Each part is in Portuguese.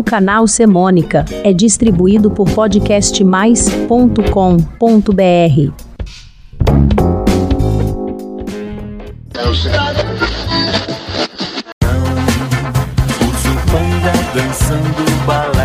O canal Semônica é distribuído por podcastmais.com.br. Dançando balé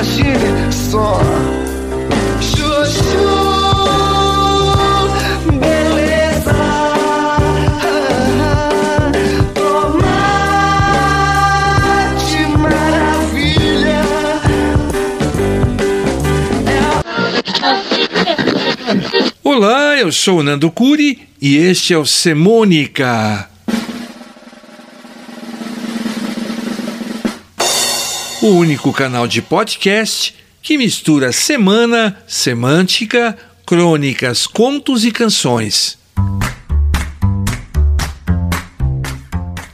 Imagine só. Chuchu, beleza. Tomate, maravilha. Olá, eu sou o Nando Curi e este é o Semônica. O único canal de podcast que mistura semana, semântica, crônicas, contos e canções.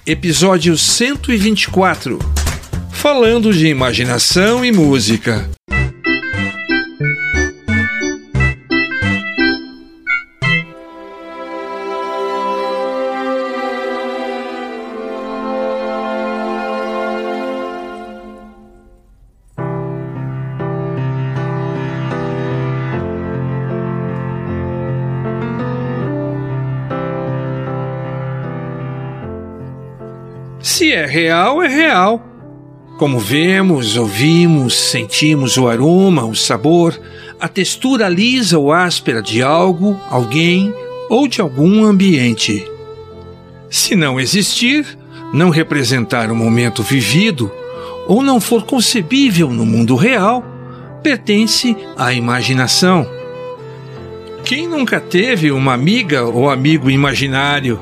Episódio 124 Falando de imaginação e música. É real, é real. Como vemos, ouvimos, sentimos o aroma, o sabor, a textura lisa ou áspera de algo, alguém ou de algum ambiente. Se não existir, não representar o momento vivido ou não for concebível no mundo real, pertence à imaginação. Quem nunca teve uma amiga ou amigo imaginário?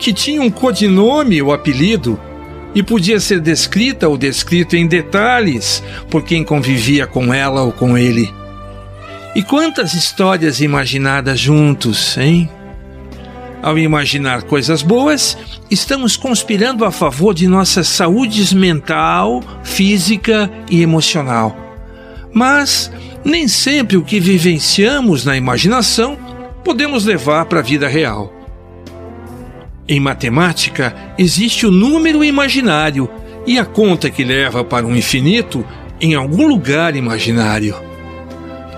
Que tinha um codinome ou apelido e podia ser descrita ou descrito em detalhes por quem convivia com ela ou com ele. E quantas histórias imaginadas juntos, hein? Ao imaginar coisas boas, estamos conspirando a favor de nossa saúde mental, física e emocional. Mas nem sempre o que vivenciamos na imaginação podemos levar para a vida real. Em matemática, existe o número imaginário e a conta que leva para o infinito em algum lugar imaginário.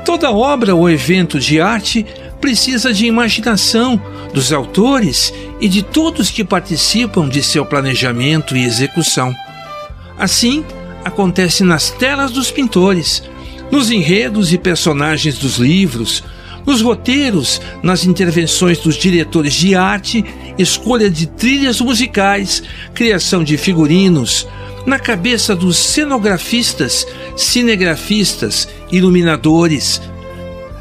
Toda obra ou evento de arte precisa de imaginação dos autores e de todos que participam de seu planejamento e execução. Assim, acontece nas telas dos pintores, nos enredos e personagens dos livros, nos roteiros, nas intervenções dos diretores de arte, escolha de trilhas musicais, criação de figurinos, na cabeça dos cenografistas, cinegrafistas, iluminadores.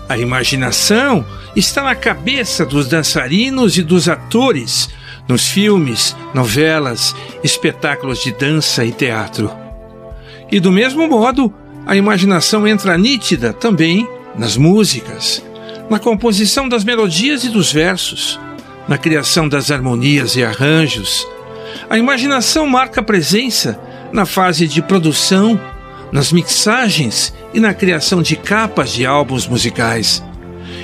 A imaginação está na cabeça dos dançarinos e dos atores, nos filmes, novelas, espetáculos de dança e teatro. E do mesmo modo, a imaginação entra nítida também nas músicas na composição das melodias e dos versos, na criação das harmonias e arranjos. A imaginação marca presença na fase de produção, nas mixagens e na criação de capas de álbuns musicais.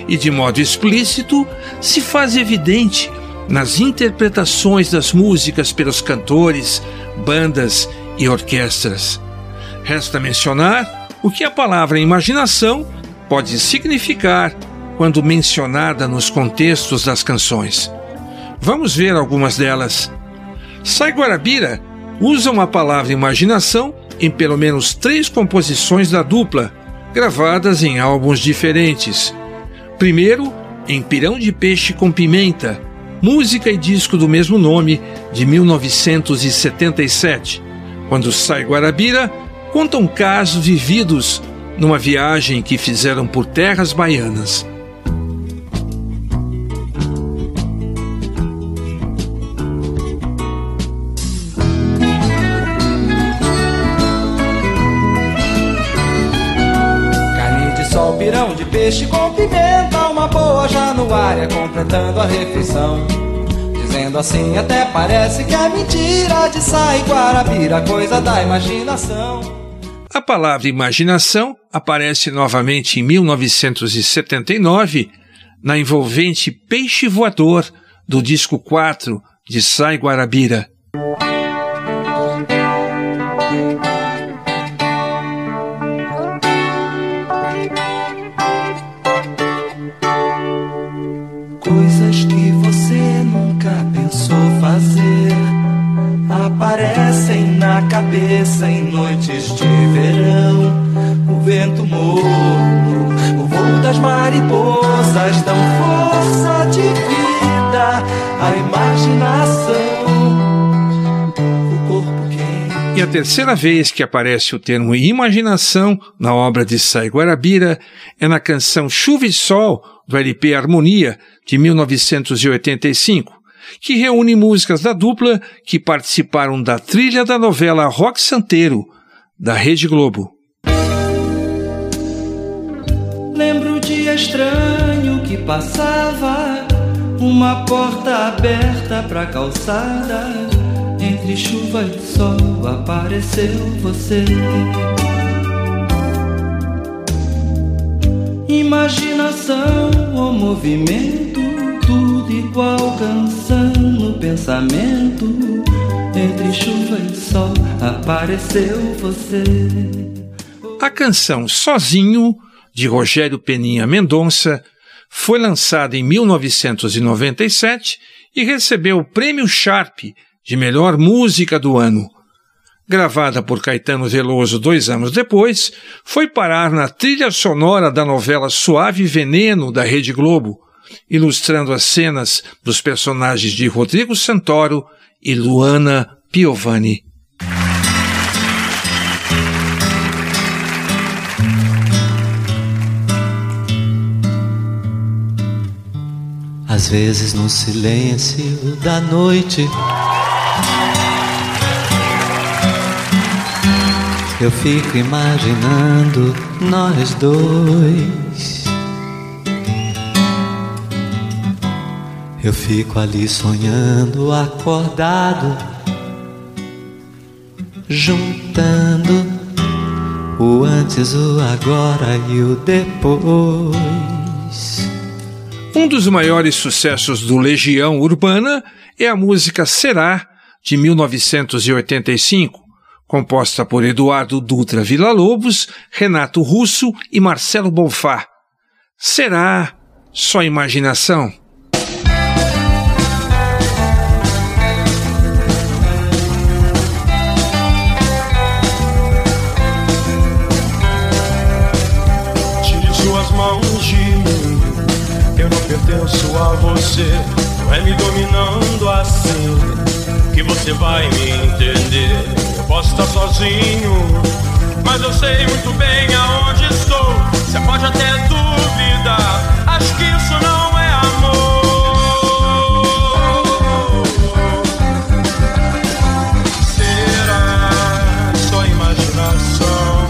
E de modo explícito, se faz evidente nas interpretações das músicas pelos cantores, bandas e orquestras. Resta mencionar o que a palavra imaginação pode significar quando mencionada nos contextos das canções. Vamos ver algumas delas. Sai Guarabira usam a palavra imaginação em pelo menos três composições da dupla, gravadas em álbuns diferentes. Primeiro, em Pirão de Peixe com Pimenta, música e disco do mesmo nome, de 1977, quando Sai Guarabira contam casos vividos numa viagem que fizeram por terras baianas. Peixe com pimenta, uma boa januária completando a refeição. Dizendo assim até parece que é mentira de sai Guarabira, coisa da imaginação. A palavra imaginação aparece novamente em 1979 na envolvente Peixe Voador do disco 4 de Sai Guarabira. Cabeça em noites de verão. O vento morno, o voo das mariposas dão força de vida à imaginação. E a terceira vez que aparece o termo imaginação na obra de Sai Guarabira é na canção Chuva e Sol, do LP Harmonia, de 1985, que reúne músicas da dupla que participaram da trilha da novela Rock Santeiro, da Rede Globo. Lembro o dia estranho que passava, uma porta aberta pra calçada. Entre chuva e sol apareceu você. Imaginação ou movimento, tudo igual canção no pensamento. Entre chuva e sol apareceu você. A canção Sozinho, de Rogério Peninha Mendonça, foi lançada em 1997 e recebeu o Prêmio Sharp de Melhor Música do Ano. Gravada por Caetano Veloso dois anos depois, foi parar na trilha sonora da novela Suave Veneno da Rede Globo, ilustrando as cenas dos personagens de Rodrigo Santoro e Luana Piovani. Às vezes no silêncio da noite Eu fico imaginando nós dois Eu fico ali sonhando acordado Juntando o antes, o agora e o depois Um dos maiores sucessos do Legião Urbana é a música Será, de 1985, composta por Eduardo Dutra Villa-Lobos, Renato Russo e Marcelo Bonfá. Será só imaginação? Você. É me dominando assim que você vai me entender. Eu posso estar sozinho, mas eu sei muito bem aonde estou. Você pode até duvidar. Acho que isso não é amor. Será só imaginação?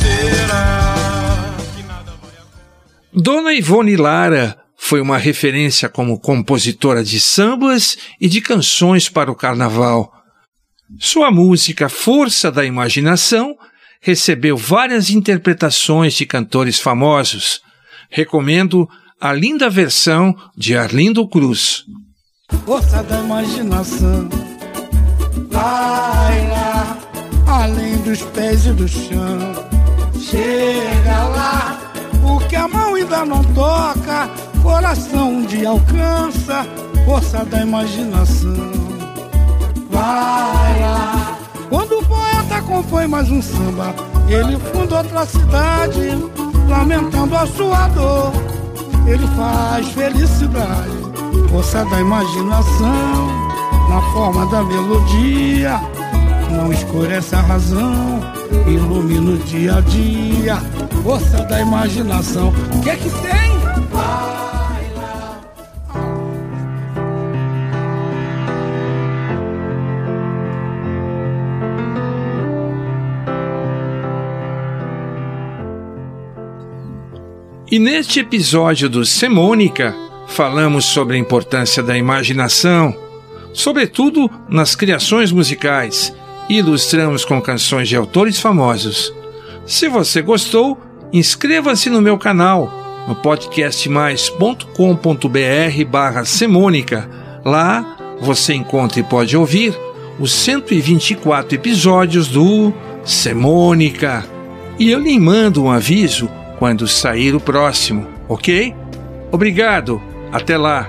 Será que nada vai acontecer? Dona Ivone Lara foi uma referência como compositora de sambas e de canções para o carnaval. Sua música Força da Imaginação recebeu várias interpretações de cantores famosos. Recomendo a linda versão de Arlindo Cruz. força da imaginação. Vai lá, além dos pés e do chão. Chega lá, o que a mão ainda não toca, coração um dia alcança. Força da imaginação. Vai lá. Quando o poeta compõe mais um samba, ele funda outra cidade, lamentando a sua dor. Ele faz felicidade, força da imaginação, na forma da melodia. Não escurece a razão, ilumina o dia a dia, força da imaginação. O que é que tem? E neste episódio do Semônica, falamos sobre a importância da imaginação, sobretudo nas criações musicais, e ilustramos com canções de autores famosos. Se você gostou, inscreva-se no meu canal no podcastmais.com.br barra Semônica. Lá você encontra e pode ouvir os 124 episódios do Semônica. E eu lhe mando um aviso quando sair o próximo, ok? Obrigado, até lá!